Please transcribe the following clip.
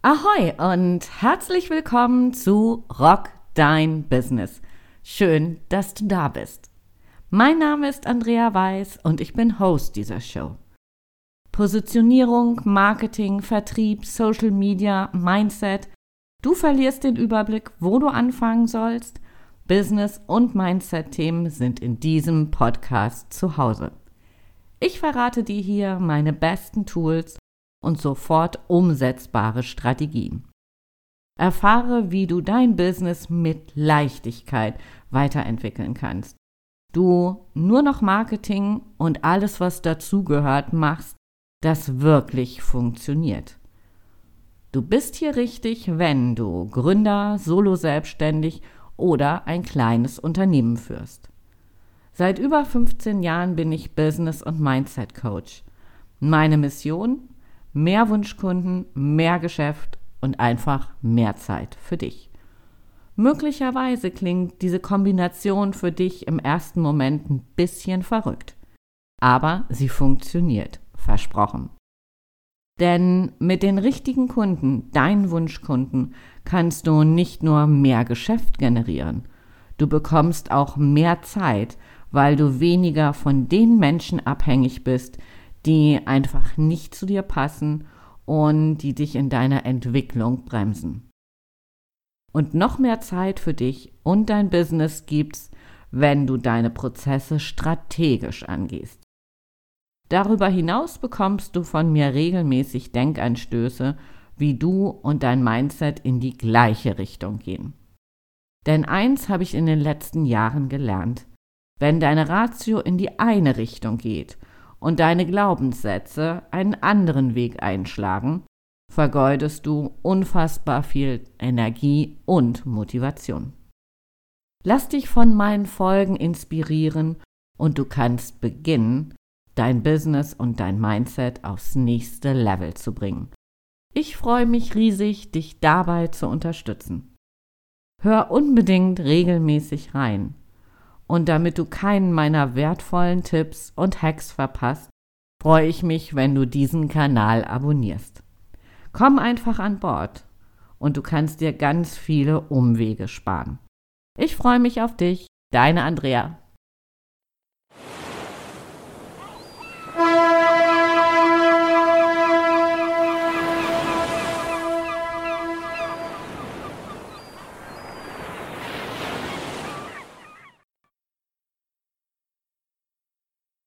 Ahoi und herzlich willkommen zu Rock Dein Business. Schön, dass du da bist. Mein Name ist Andrea Weiß und ich bin Host dieser Show. Positionierung, Marketing, Vertrieb, Social Media, Mindset. Du verlierst den Überblick, wo du anfangen sollst. Business und Mindset-Themen sind in diesem Podcast zu Hause. Ich verrate dir hier meine besten Tools und sofort umsetzbare Strategien. Erfahre, wie du dein Business mit Leichtigkeit weiterentwickeln kannst. Du nur noch Marketing und alles, was dazugehört, machst, das wirklich funktioniert. Du bist hier richtig, wenn du Gründer, Solo-Selbstständig oder ein kleines Unternehmen führst. Seit über 15 Jahren bin ich Business- und Mindset-Coach. Meine Mission? Mehr Wunschkunden, mehr Geschäft und einfach mehr Zeit für dich. Möglicherweise klingt diese Kombination für dich im ersten Moment ein bisschen verrückt. Aber sie funktioniert, versprochen. Denn mit den richtigen Kunden, deinen Wunschkunden, kannst du nicht nur mehr Geschäft generieren, du bekommst auch mehr Zeit, weil du weniger von den Menschen abhängig bist, die einfach nicht zu dir passen und die dich in deiner Entwicklung bremsen. Und noch mehr Zeit für dich und dein Business gibt's, wenn du deine Prozesse strategisch angehst. Darüber hinaus bekommst du von mir regelmäßig Denkanstöße, wie du und dein Mindset in die gleiche Richtung gehen. Denn eins habe ich in den letzten Jahren gelernt. Wenn deine Ratio in die eine Richtung geht und deine Glaubenssätze einen anderen Weg einschlagen, vergeudest du unfassbar viel Energie und Motivation. Lass dich von meinen Folgen inspirieren und du kannst beginnen, dein Business und dein Mindset aufs nächste Level zu bringen. Ich freue mich riesig, dich dabei zu unterstützen. Hör unbedingt regelmäßig rein. Und damit du keinen meiner wertvollen Tipps und Hacks verpasst, freue ich mich, wenn du diesen Kanal abonnierst. Komm einfach an Bord und du kannst dir ganz viele Umwege sparen. Ich freue mich auf dich, deine Andrea.